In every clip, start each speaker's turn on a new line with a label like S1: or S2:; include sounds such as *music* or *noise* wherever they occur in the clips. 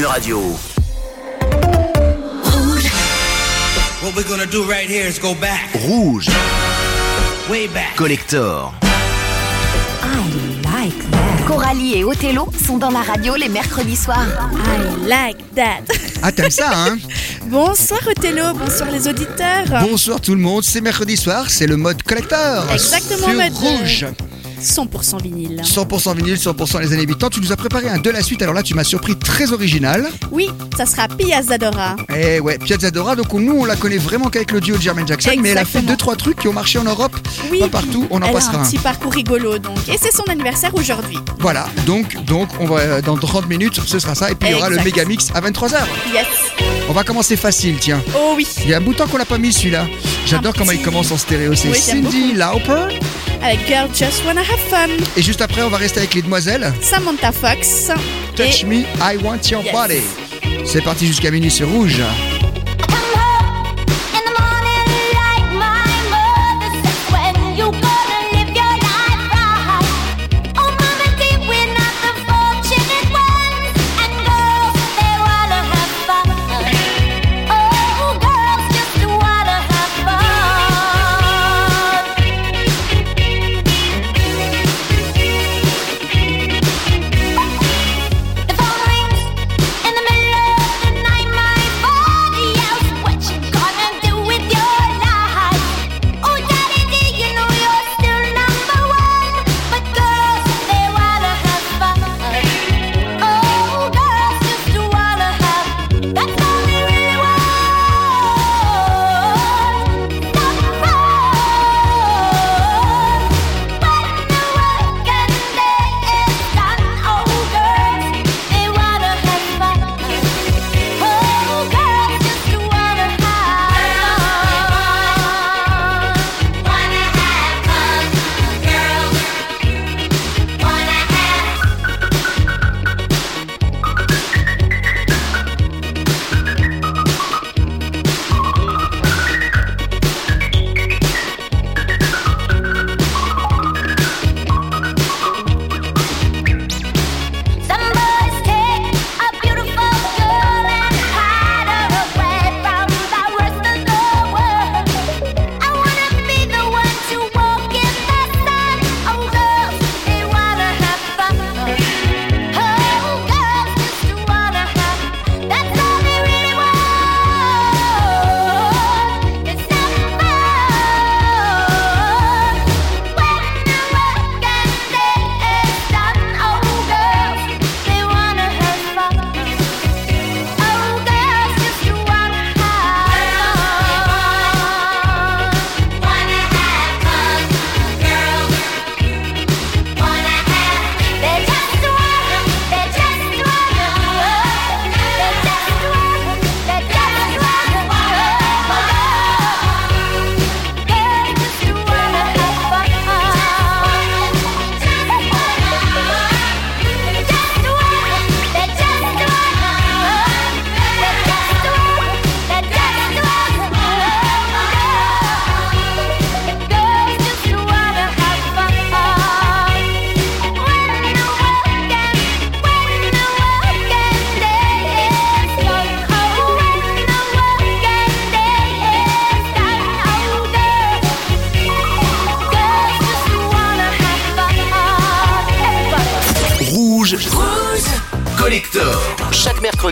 S1: Fun Radio.
S2: What we're gonna do right here is go back,
S1: Rouge.
S2: way back.
S1: Collector.
S3: Coralie et Othello sont dans la radio les mercredis soirs.
S4: I like that.
S5: Ah, t'aimes ça, hein *laughs*
S4: Bonsoir Othello, bonsoir les auditeurs.
S5: Bonsoir tout le monde, c'est mercredi soir, c'est le mode collector.
S4: Exactement,
S5: sur
S4: mode, euh,
S5: rouge.
S4: 100% vinyle.
S5: 100% vinyle, 100% les années 80. Tu nous as préparé un de la suite, alors là tu m'as surpris très original.
S4: Oui, ça sera Pia Zadora.
S5: Eh ouais, Piazza Dora, donc nous on la connaît vraiment qu'avec le duo de Jermaine Jackson, mais elle a fait deux trois trucs qui ont marché en Europe,
S4: Oui,
S5: pas partout, on en
S4: elle
S5: passera
S4: a un
S5: un.
S4: petit parcours rigolo donc. Et c'est son anniversaire aujourd'hui.
S5: Voilà, donc donc on va euh, dans 30 minutes, ce sera ça et puis il y aura le méga mix à 23h.
S4: Yes.
S5: On va commencer facile, tiens.
S4: Oh oui.
S5: Il y a un bout de temps qu'on l'a pas mis celui-là. J'adore comment il commence en stéréo, c'est
S4: Oui,
S5: Cindy Lauper
S4: Avec Girl Just Wanna Have Fun.
S5: et juste après on va rester avec les demoiselles.
S4: Samantha Fox.
S5: Touch
S4: et
S5: me, I want your
S4: Yes.
S5: body. C'est parti jusqu'à minuit sur rouge.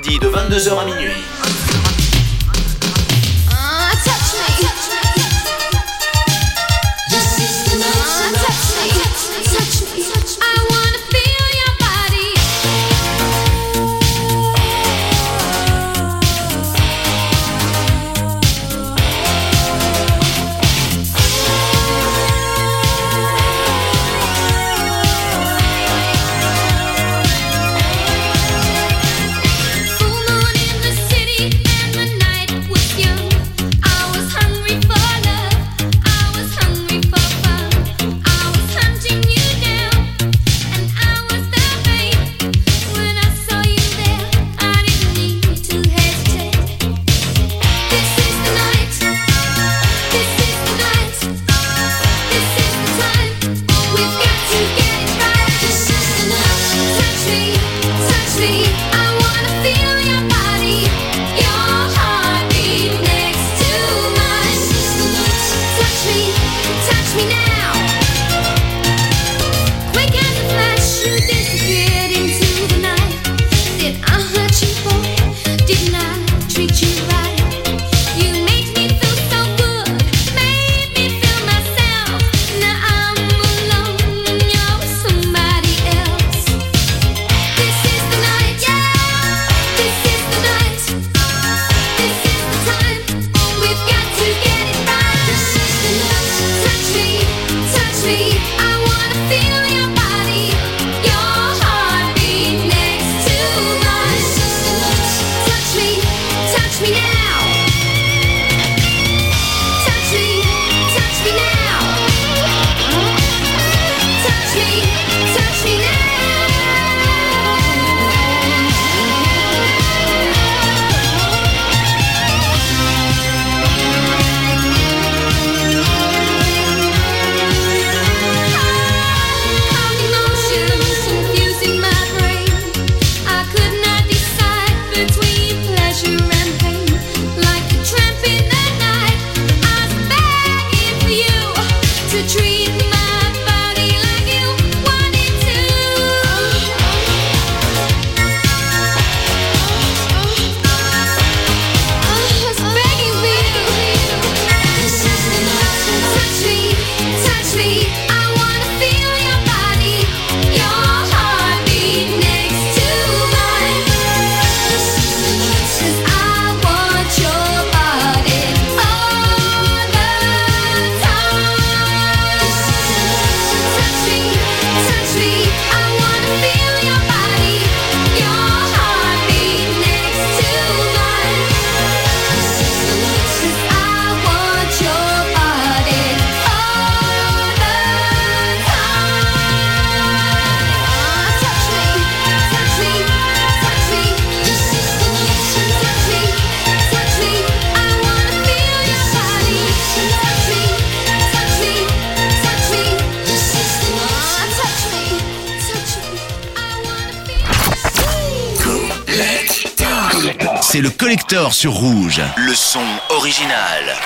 S1: De 22h à minuit. C'est le collector sur rouge. Le son original.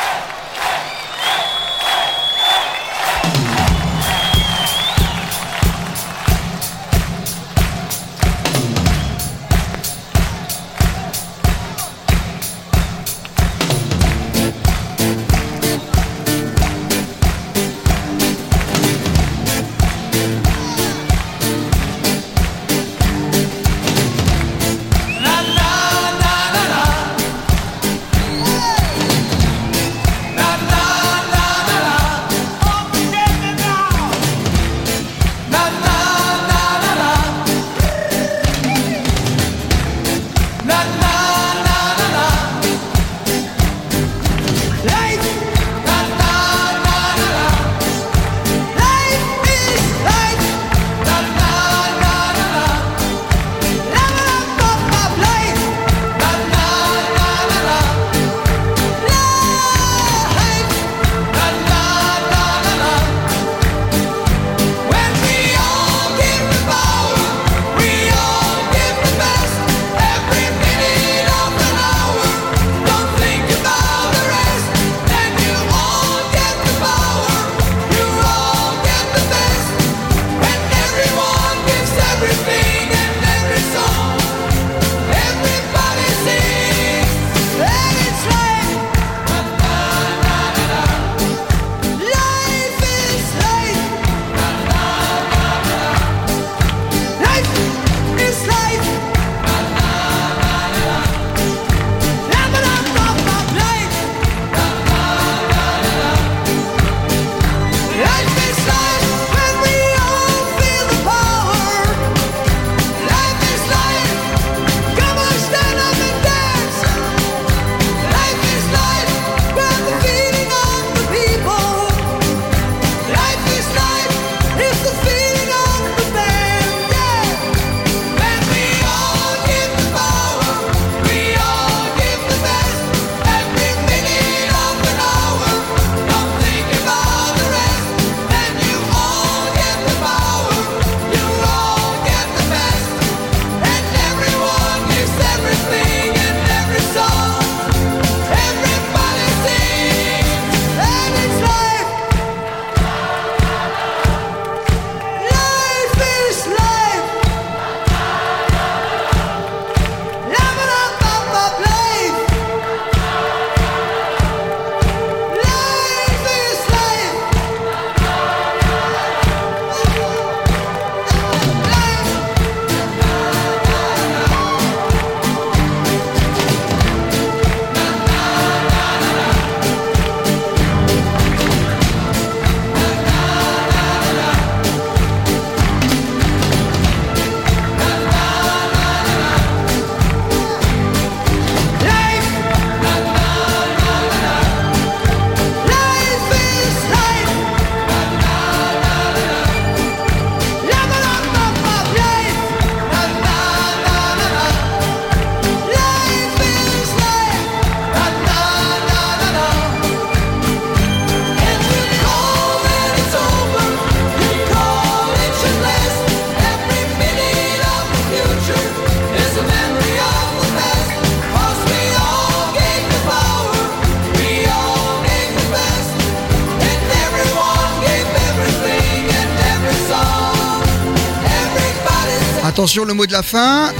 S6: Attention, le mot de la fin.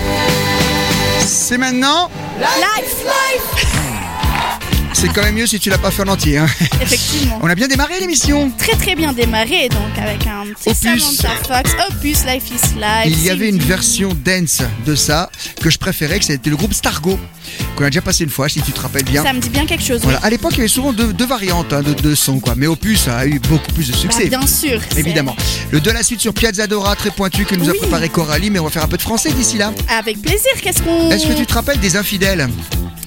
S6: C'est maintenant.
S7: Life,
S6: C'est quand même mieux si tu l'as pas fait en entier. hein.
S7: Effectivement.
S6: On a bien démarré l'émission.
S7: Très très bien démarré, donc avec un petit
S6: Opus.
S7: Samantha Fox, Opus, Life is Life.
S6: Il y avait une version dance de ça que je préférais, que c'était le groupe Stargo, qu'on a déjà passé une fois, si tu te rappelles bien.
S7: Ça me dit bien quelque chose.
S6: Voilà, à l'époque, il y avait souvent deux, deux variantes hein, de, de sons, quoi. Mais Opus a eu beaucoup plus de
S7: Bah,
S6: succès.
S7: bien sûr.
S6: Évidemment. Le de la suite sur Piazza Dora, très pointu, que nous a préparé Coralie, mais on va faire un peu de français d'ici là.
S7: Avec plaisir, qu'est-ce qu'on.
S6: Est-ce que tu te rappelles des infidèles?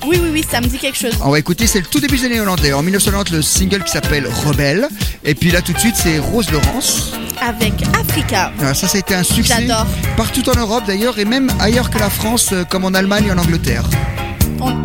S7: Oui, oui, oui, ça me dit quelque chose.
S6: On va écouter, c'est le tout début des années hollandais. En 1990, le single qui s'appelle Rebelle. Et puis là, tout de suite, c'est Rose Laurence.
S7: Avec Africa.
S6: Alors, ça, ça a été un succès.
S7: J'adore.
S6: Partout en Europe d'ailleurs, et même ailleurs que la France, euh, comme en Allemagne et en Angleterre.
S7: On-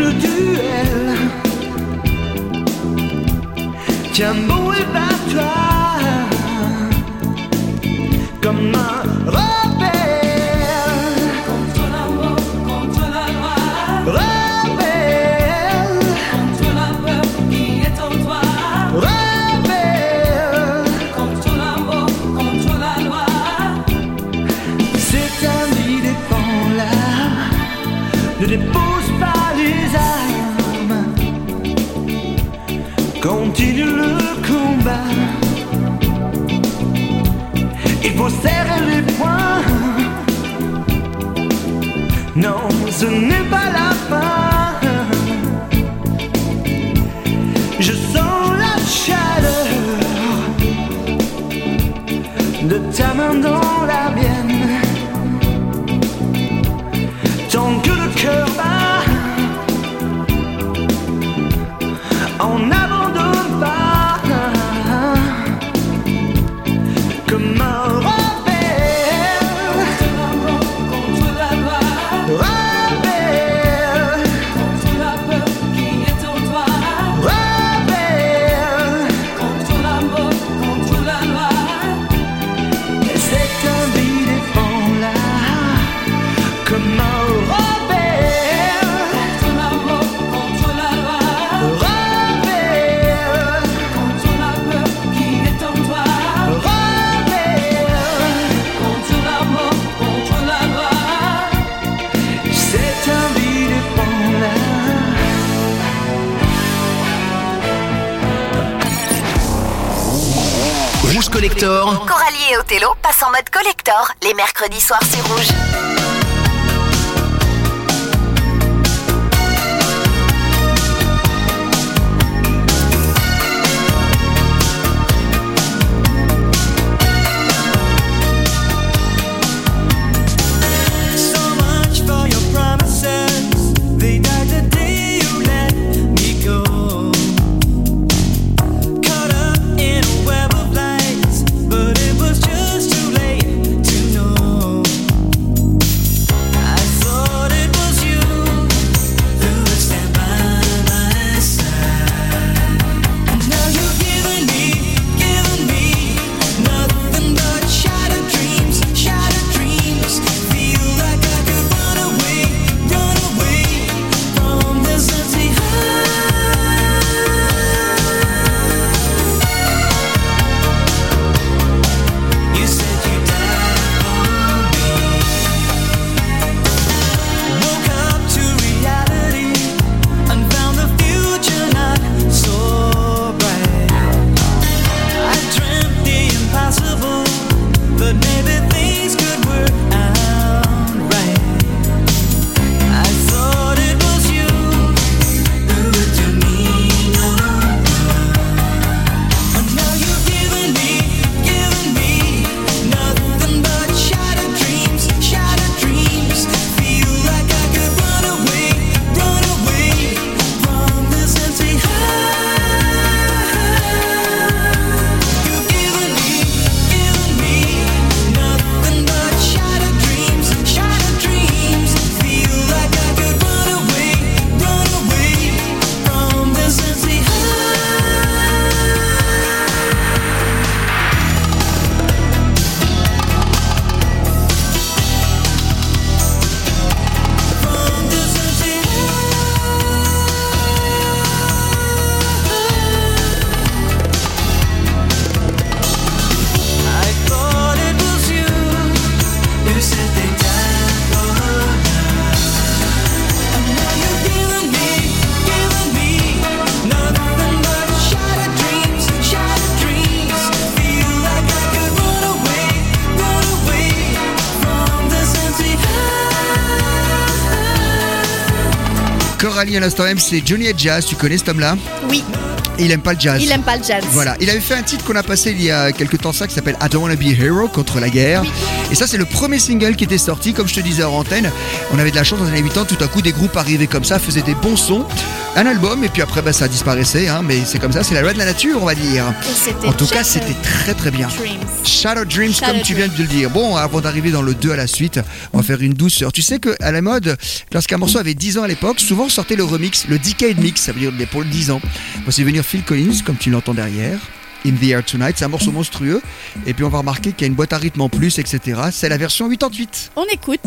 S8: le duel. Tiens bon et bats-toi comme un continue le combat?
S9: Il faut serrer les poings. Non, ce n'est pas la fin. Je sens la chaleur de ta main dans
S8: Coralie et Othello passent en mode collector les mercredis soirs sur Rouge.
S6: Coralie à l'instant même, c'est Johnny et Jazz. Tu connais cet homme-là
S4: Oui,
S6: Il aime pas le jazz.
S4: il aime pas le jazz.
S6: Voilà, il avait fait un titre qu'on a passé il y a quelques temps ça qui s'appelle I Don't Wanna Be a Hero contre la guerre. Et ça c'est le premier single qui était sorti, comme je te disais en antenne. On avait de la chance dans les années 80, tout à coup des groupes arrivaient comme ça, faisaient des bons sons, un album et puis après bah, ça disparaissait. Hein, mais c'est comme ça, c'est la loi de la nature on va dire. En tout cas c'était très très bien.
S4: Dreams.
S6: Shadow Dreams,
S4: Shadow
S6: comme tu viens de le dire. Bon, avant d'arriver dans le 2 à la suite, on va faire une douceur. Tu sais qu'à la mode, lorsqu'un morceau avait 10 ans à l'époque, souvent sortait le remix, le Decade Mix, ça veut dire pour le 10 ans. Voici venir Phil Collins, comme tu l'entends derrière. In the Air Tonight, c'est un morceau monstrueux. Et puis on va remarquer qu'il y a une boîte à rythme en plus, etc. C'est la version 88.
S4: On écoute.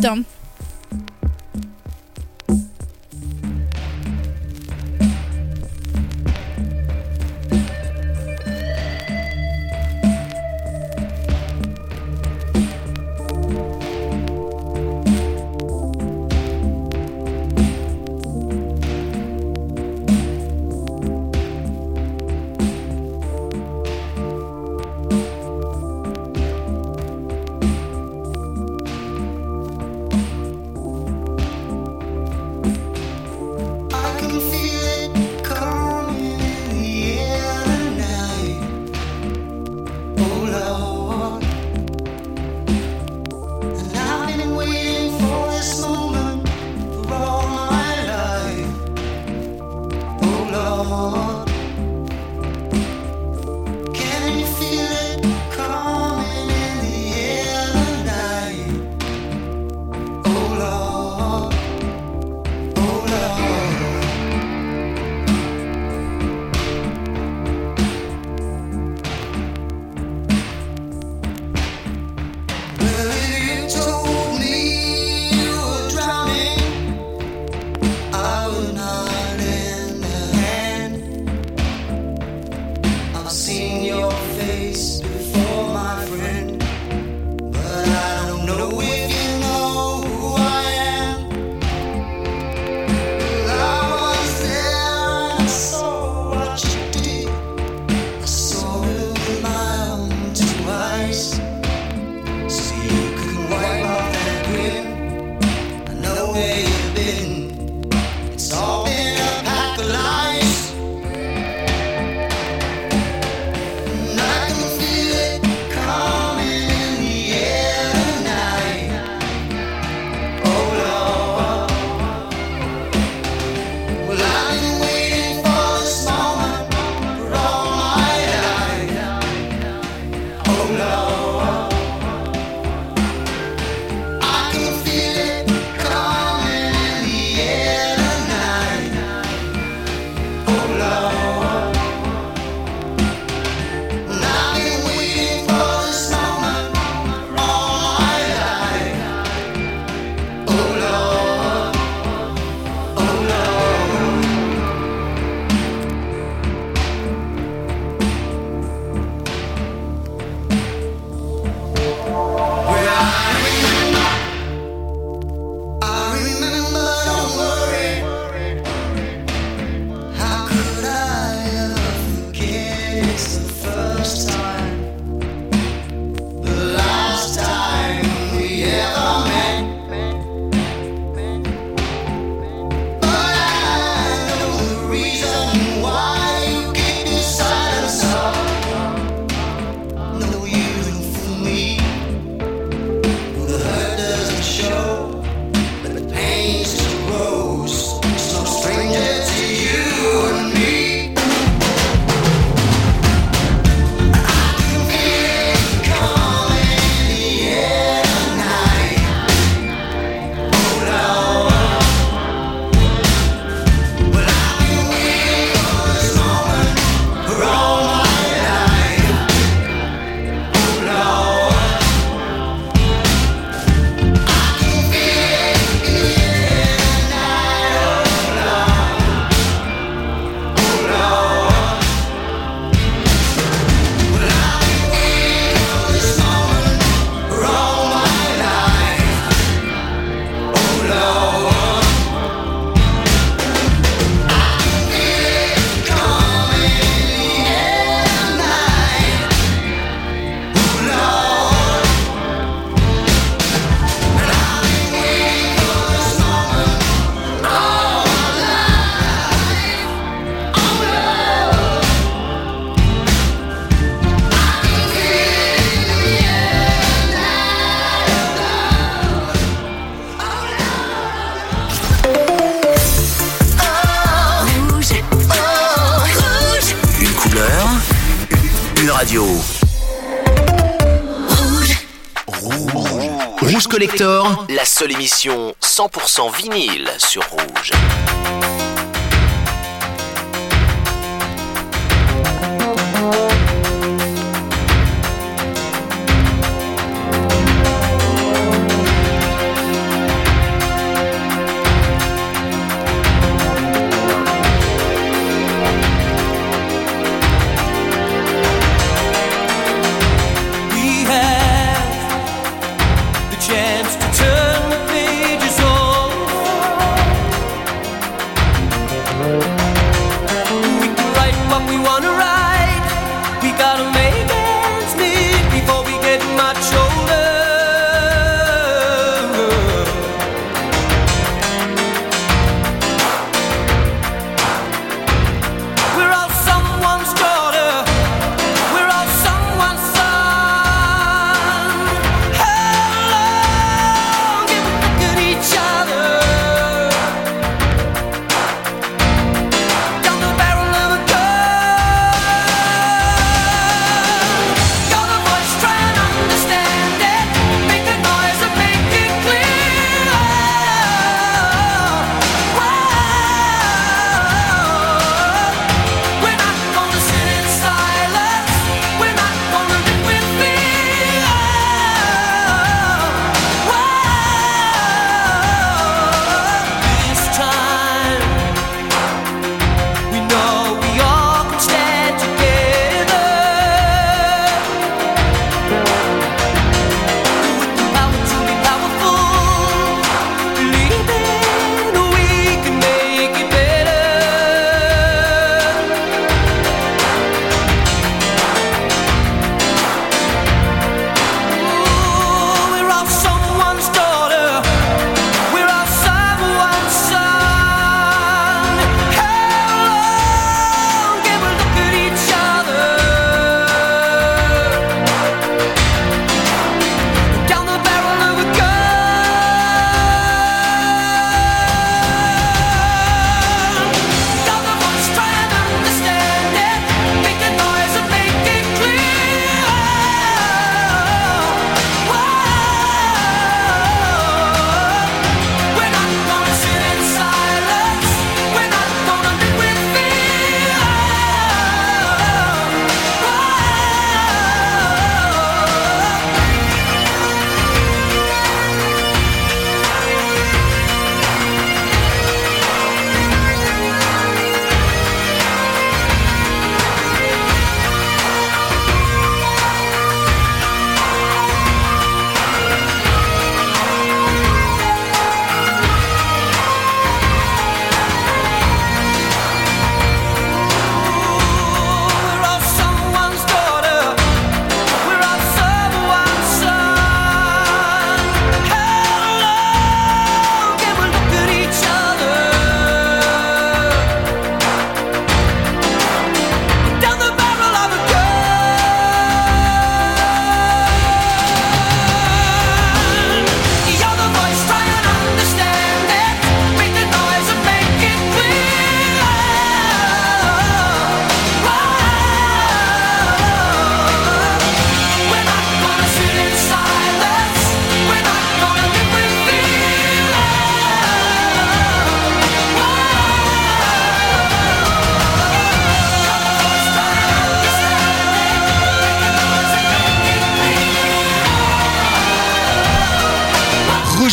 S1: 100% vinyle sur Rouge.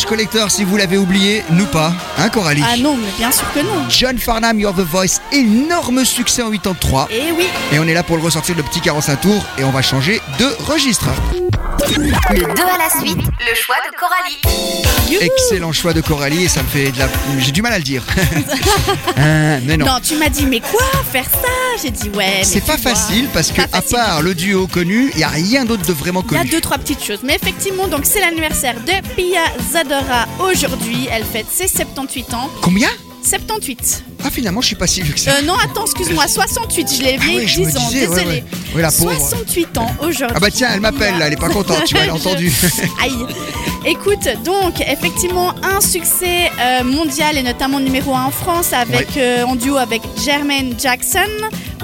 S6: Rouge Collector, si vous l'avez oublié, nous pas, hein Coralie
S4: Ah non, mais bien sûr que non.
S6: John Farnham, You're the Voice, énorme succès en 83.
S4: Et oui,
S6: Et on est là pour le ressortir le petit 45 tours et on va changer de registre.
S8: Le 2 à la suite, le choix de Coralie.
S4: youhou.
S6: Excellent choix de Coralie et ça me fait de la... J'ai du mal à le dire. *laughs* Hein, mais non.
S4: Non, tu m'as dit, mais quoi Faire ça? J'ai dit, ouais.
S6: C'est pas
S4: vois,
S6: facile parce que à part le duo connu, il y a rien d'autre de vraiment
S4: Il y a
S6: connu.
S4: deux, trois petites choses. Mais effectivement, donc c'est l'anniversaire de Pia Zadora aujourd'hui. Elle fête ses 78 ans.
S6: Combien?
S4: 78.
S6: Ah finalement je suis pas si vieux que ça.
S4: Euh, non, attends, excuse-moi, 68. Je l'ai
S6: Ah
S4: vieilli
S6: ouais, je me
S4: 10 ans,
S6: disais, ouais. Ouais, pauvre.
S4: 68 ans aujourd'hui.
S6: Ah bah tiens, elle m'appelle là, elle est pas contente, tu vois, elle a
S4: Je-
S6: entendu. *laughs*
S4: Aïe. Écoute, donc effectivement un succès euh, mondial et notamment numéro 1 en France avec euh, en duo avec Jermaine Jackson,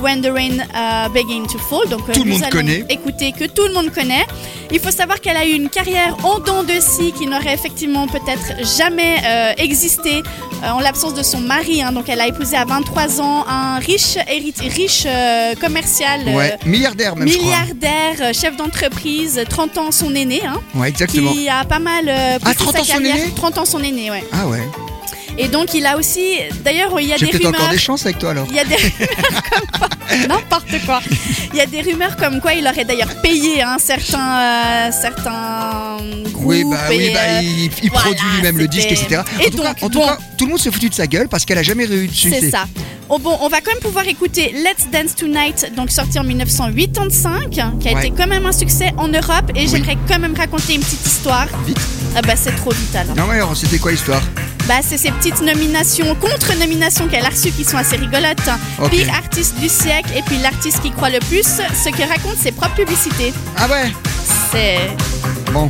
S4: When the Rain uh, Begin to Fall. Donc
S6: Tout le monde
S4: allons
S6: connaît.
S4: Écouter que tout le monde connaît. Il faut savoir qu'elle a eu une carrière en dents de scie qui n'aurait effectivement peut-être jamais euh, existé en l'absence de son mari. hein. Donc elle a épousé à 23 ans un riche, héritier, riche euh, commercial, euh,
S6: milliardaire même, je crois.
S4: milliardaire, euh, chef d'entreprise, 30 ans son aîné, hein,
S6: Ouais, exactement.
S4: qui a pas mal poussé
S6: 30
S4: sa
S6: ans son aîné?
S4: 30 ans son aîné, ouais.
S6: Ah ouais.
S4: Et donc il a aussi, d'ailleurs il y a
S6: J'ai
S4: des rumeurs.
S6: encore des chances avec toi alors.
S4: Il y a des rumeurs comme quoi. N'importe quoi. Il y a des rumeurs comme quoi il aurait d'ailleurs payé hein, certains, euh, certains groupes.
S6: Oui, bah, oui, bah,
S4: euh,
S6: il, il
S4: voilà,
S6: produit lui-même le disque, etc.
S4: Et
S6: en tout,
S4: donc,
S6: cas, en tout cas, tout le monde s'est foutu de sa gueule parce qu'elle a jamais réussi.
S4: C'est ça. Oh, bon, on va quand même pouvoir écouter Let's Dance Tonight, donc sorti en 1985, qui a
S6: Ouais.
S4: été quand même un succès en Europe. Et j'aimerais quand même raconter une petite histoire.
S6: Vite.
S4: Ah bah c'est trop vite alors.
S6: Non, alors, c'était quoi l'histoire
S4: Bah c'est ces petites nominations, contre-nominations qu'elle a reçues qui sont assez rigolotes.
S6: Ok.
S4: Pire artiste du siècle et puis l'artiste qui croit le plus, ce que racontent ses propres publicités.
S6: Ah ouais
S4: C'est
S6: Bon.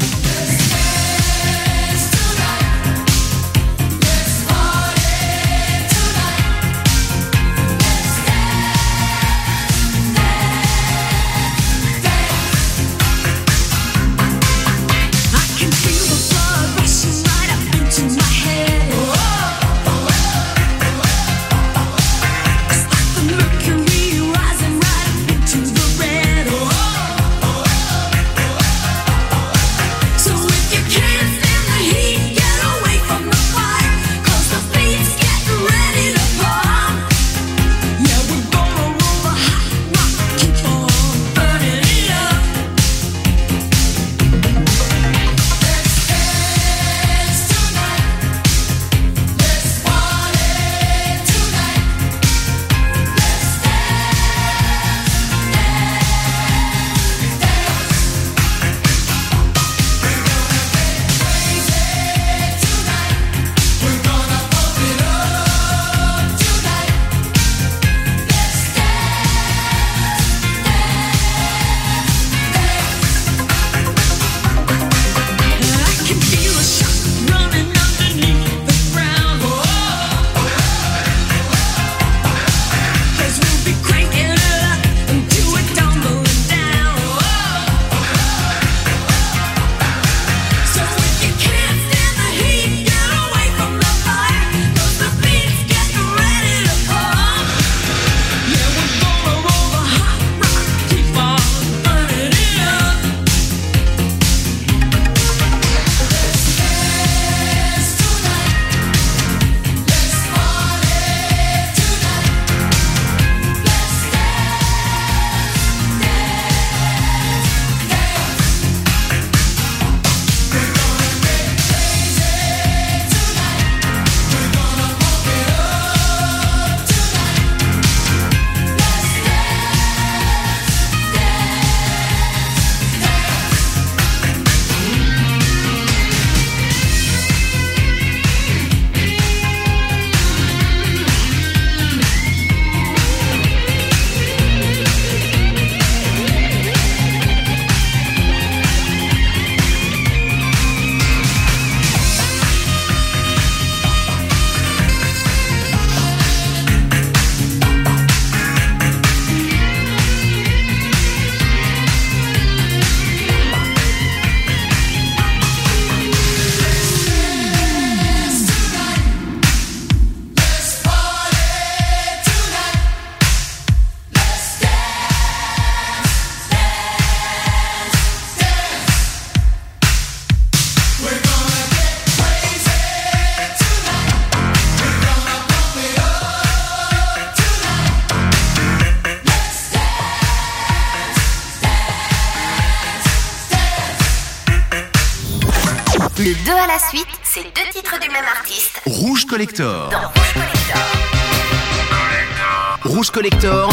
S1: Collector.
S8: Rouge Collector.
S1: Rouge Collector,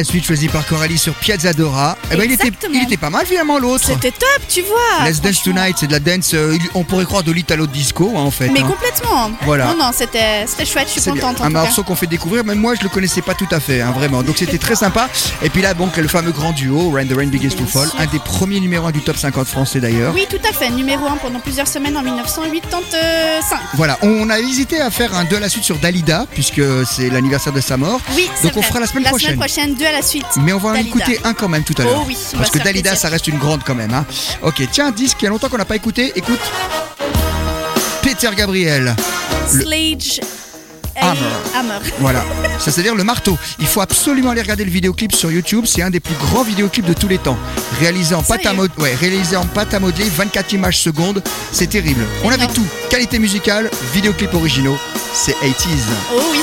S6: la suite choisi par Coralie sur Piazza Dora. Eh ben, il, était, il était pas mal finalement l'autre.
S4: C'était top, tu vois.
S6: Let's Dance. Tonight, c'est de la dance, euh, on pourrait croire de l'italo disco hein, en fait.
S4: Mais
S6: hein.
S4: complètement.
S6: Voilà.
S4: Non, non, c'était chouette, je suis contente en
S6: un morceau qu'on fait découvrir, même moi je le connaissais pas tout à fait, hein, vraiment. Donc c'était très sympa. Et puis là, donc le fameux grand duo, Rain the Rain Begins to Fall, un des premiers numéros 1 du top 50 français d'ailleurs.
S4: Oui, tout à fait. Numéro 1 pendant plusieurs semaines en 1985.
S6: Voilà, on a hésité à faire un 2 à la suite sur Dalida, puisque c'est l'anniversaire de sa mort.
S4: Oui,
S6: Donc on
S4: vrai.
S6: fera la semaine
S4: La
S6: prochaine.
S4: semaine prochaine, deux à la suite.
S6: Mais on va en
S4: Dalida.
S6: écouter un quand même tout à l'heure.
S4: Oh oui, va
S6: Parce que Dalida, ça reste une grande quand même. hein. Ok, tiens, un disque, il y a longtemps qu'on n'a pas écouté. Écoute. Peter Gabriel. Le-
S4: Sledge
S6: Hammer.
S4: Hammer.
S6: Voilà, *laughs* ça c'est-à-dire le marteau. Il faut absolument aller regarder le vidéoclip sur YouTube. C'est un des plus grands vidéoclips de tous les temps. Réalisé en pâte à, mod- ouais, réalisé en pâte à modeler, 24 images secondes. C'est terrible. On avait tout. Qualité musicale, vidéoclip originaux. C'est 80s.
S4: Oh oui.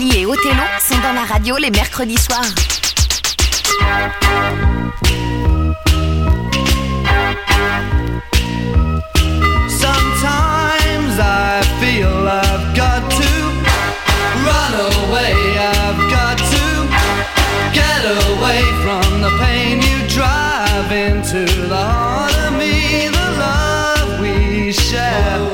S8: Nathalie et Othello sont dans la radio les mercredis soirs.
S9: Sometimes I feel I've got to run away, I've got to get away from the pain you drive into the heart of me, the love we share.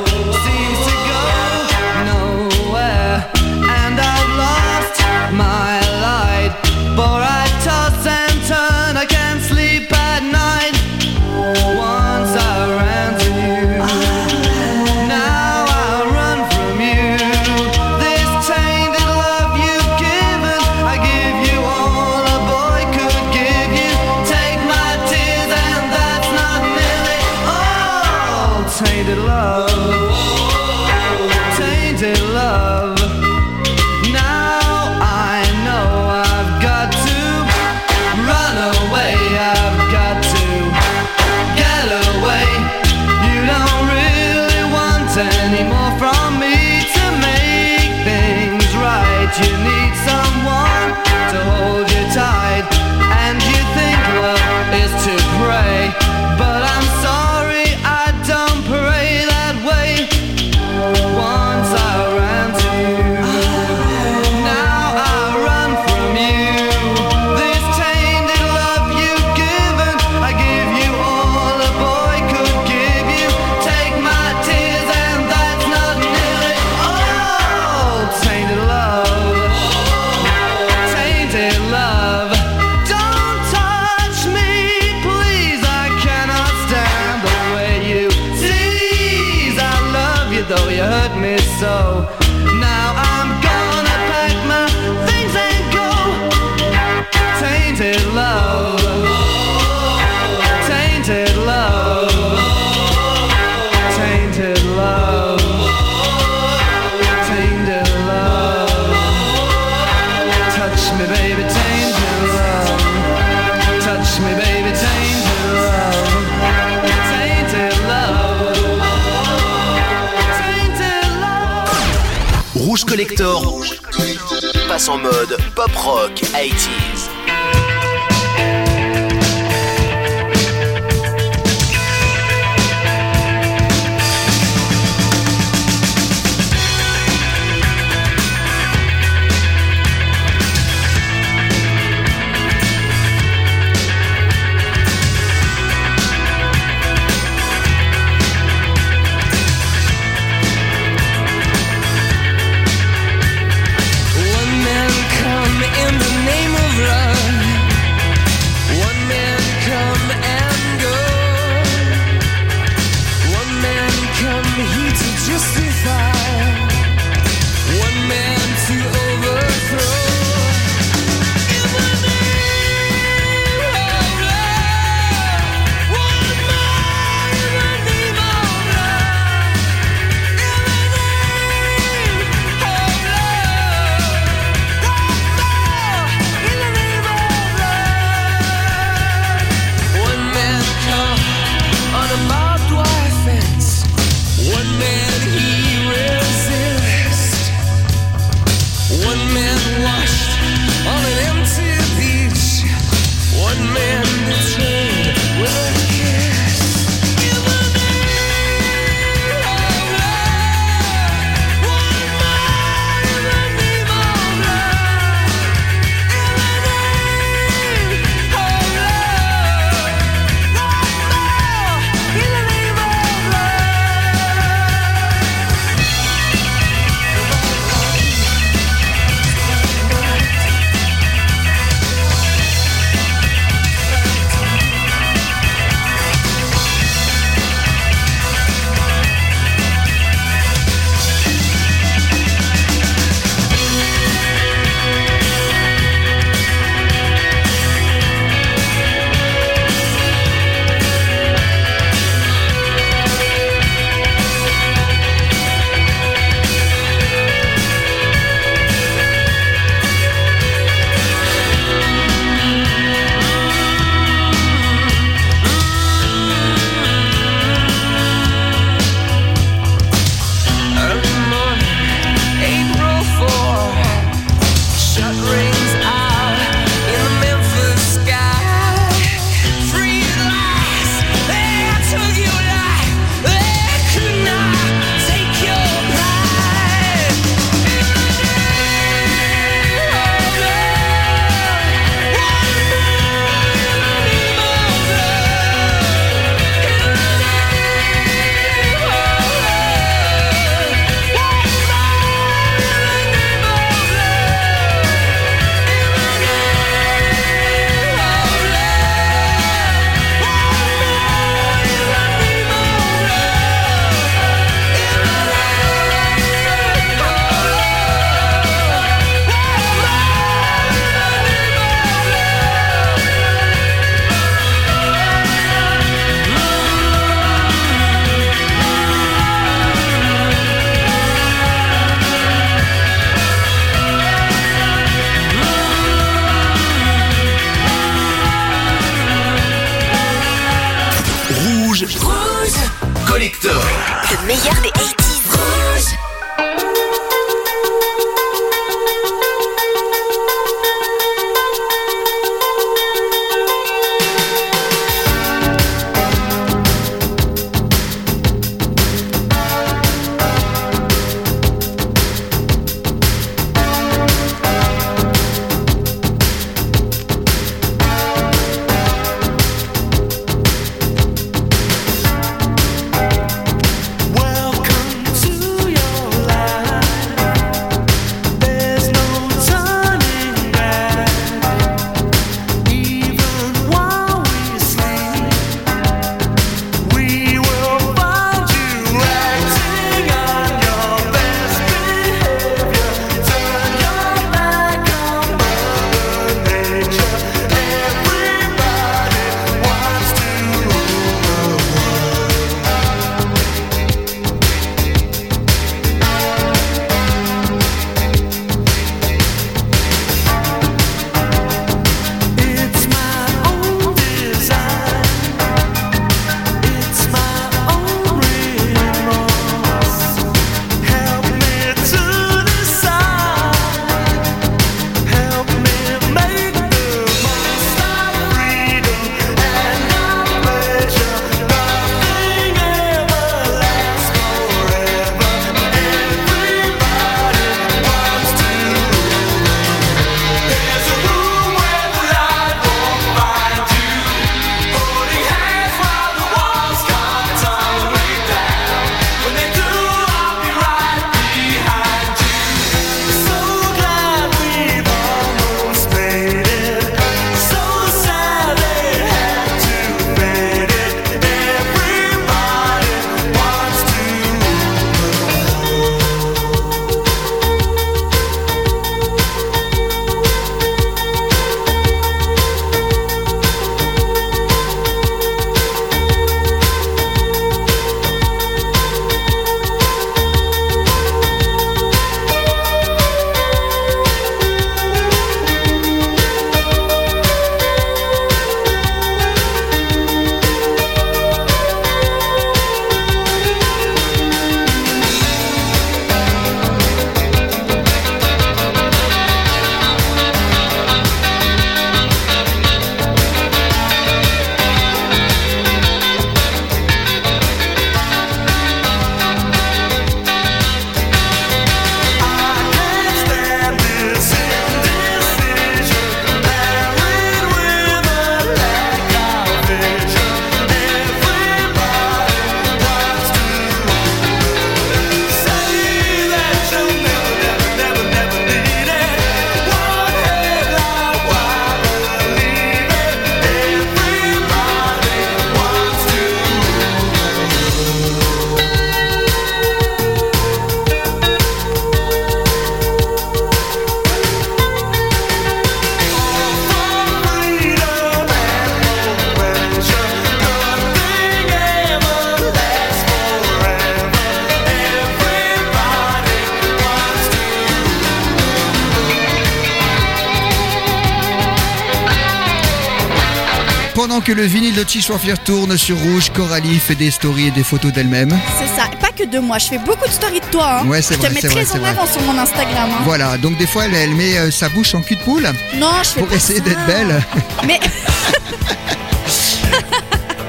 S6: Que le vinyle de Tischwafir tourne sur rouge, Coralie fait des stories et des photos d'elle-même.
S4: C'est ça. Pas que de moi. Je fais beaucoup de stories de toi. hein.
S6: Ouais, c'est
S4: je
S6: vrai,
S4: te mets très
S6: vrai,
S4: en avant sur mon Instagram. hein.
S6: Voilà, donc des fois elle, elle met euh, sa bouche en cul de poule
S4: Non, je fais
S6: pour
S4: pas
S6: essayer d'être belle.
S4: Mais *laughs*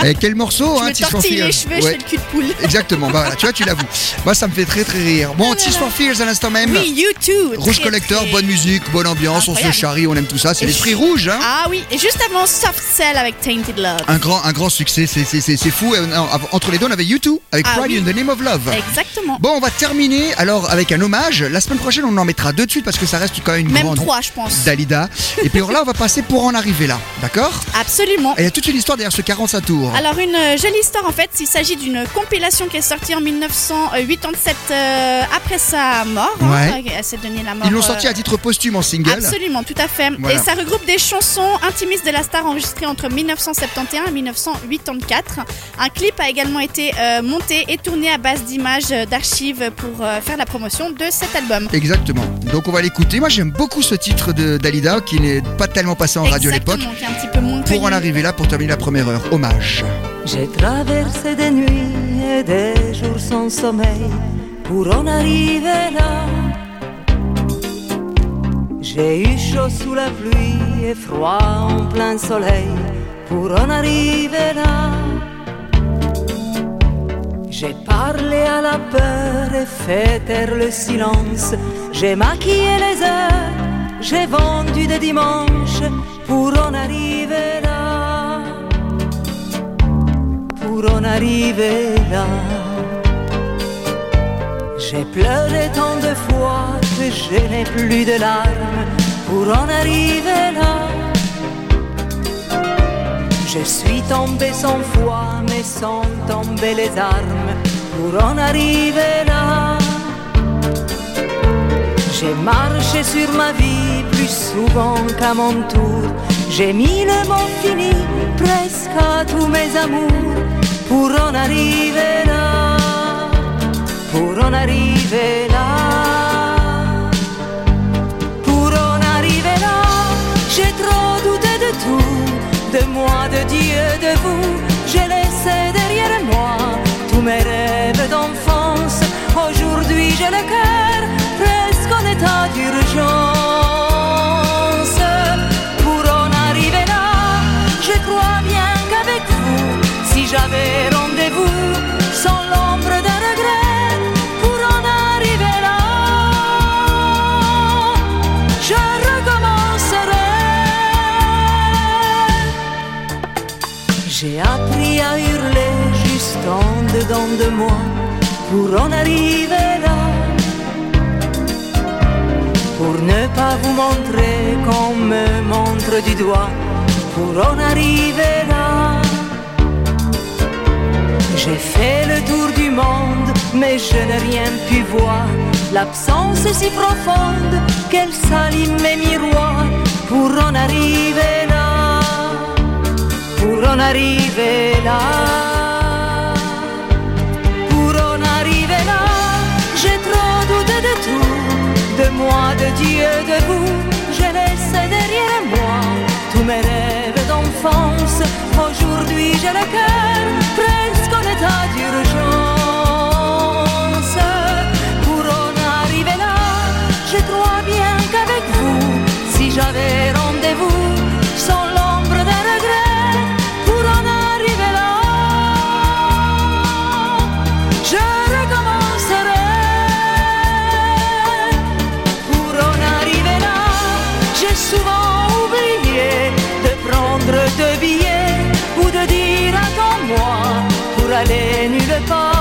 S6: Et quel morceau,
S4: je
S6: hein,
S4: me
S6: Tears for
S4: les cheveux, je
S6: Ouais,
S4: fais le cul de poule. *laughs*
S6: Exactement, bah voilà, tu vois, tu l'avoues. Moi, ça me fait très très rire. Bon, Tears for Fears à l'instant même.
S4: Oui, you too.
S6: Rouge
S4: Très,
S6: collector,
S4: très-
S6: bonne musique, bonne ambiance, on se charrie, on aime tout ça, c'est l'esprit
S4: je-
S6: rouge, hein.
S4: Ah oui, et juste avant Soft Cell avec Tainted Love.
S6: Un grand, un grand succès, c'est- fou. Av- Entre les deux, on avait U2 avec
S4: Ah
S6: Pride
S4: oui.
S6: in the Name of Love.
S4: Exactement.
S6: Bon, on va terminer alors avec un hommage. La semaine prochaine, on en mettra deux de suite parce que ça reste quand même une
S4: Même
S6: grande
S4: trois, je pense.
S6: Dalida. Et puis alors là, on va passer pour en arriver là, d'accord?
S4: Absolument.
S6: Et il y a toute une histoire derrière ce 45 tours.
S4: Alors une euh, jolie histoire en fait, il s'agit d'une compilation qui est sortie en 1987 euh, après sa mort. hein. Elle s'est donné la mort.
S6: Ils l'ont
S4: euh,
S6: sorti à titre posthume en single.
S4: Absolument, tout à fait.
S6: Voilà.
S4: Et ça regroupe des chansons intimistes de la star enregistrées entre 1971 et 1984. Un clip a également été euh, monté et tourné à base d'images d'archives pour euh, faire la promotion de cet album.
S6: Exactement. Donc on va l'écouter. Moi j'aime beaucoup ce titre de Dalida qui n'est pas tellement passé en radio à l'époque. Pour en arriver là, pour terminer la première heure, hommage.
S7: J'ai traversé des nuits et des jours sans sommeil pour en arriver là. J'ai eu chaud sous la pluie et froid en plein soleil pour en arriver là. J'ai parlé à la peur et fait taire le silence. J'ai maquillé les heures, j'ai vendu des dimanches pour en arriver Pour en arriver là. J'ai pleuré tant de fois que je n'ai plus de larmes pour en arriver là. Je suis tombé sans foi, mais sans tomber les armes pour en arriver là. J'ai marché sur ma vie plus souvent qu'à mon tour. J'ai mis le mot fini presque à tous mes amours pour en arriver là. Pour en arriver là. Pour en arriver là, j'ai trop douté de tout, de moi, de Dieu, de vous. J'ai laissé derrière moi tous mes rêves d'enfance. Aujourd'hui, j'ai le cœur si j'avais rendez-vous, sans l'ombre d'un regret, pour en arriver là, je recommencerai. J'ai appris à hurler juste en dedans de moi pour en arriver là. Pour ne pas vous montrer qu'on me montre du doigt, pour en arriver là. J'ai fait le tour du monde, mais je n'ai rien pu voir. L'absence est si profonde qu'elle salit mes miroirs pour en arriver là. Pour en arriver là. Pour en arriver là, j'ai trop douté de tout, de moi, de Dieu, de vous. J'ai laissé derrière moi tous mes rêves d'enfance. Aujourd'hui, j'ai le cœur j'avais rendez-vous, sans l'ombre d'un regret, pour en arriver là, je recommencerai. Pour en arriver là, j'ai souvent oublié de prendre deux billets ou de dire attends-moi pour aller nulle part.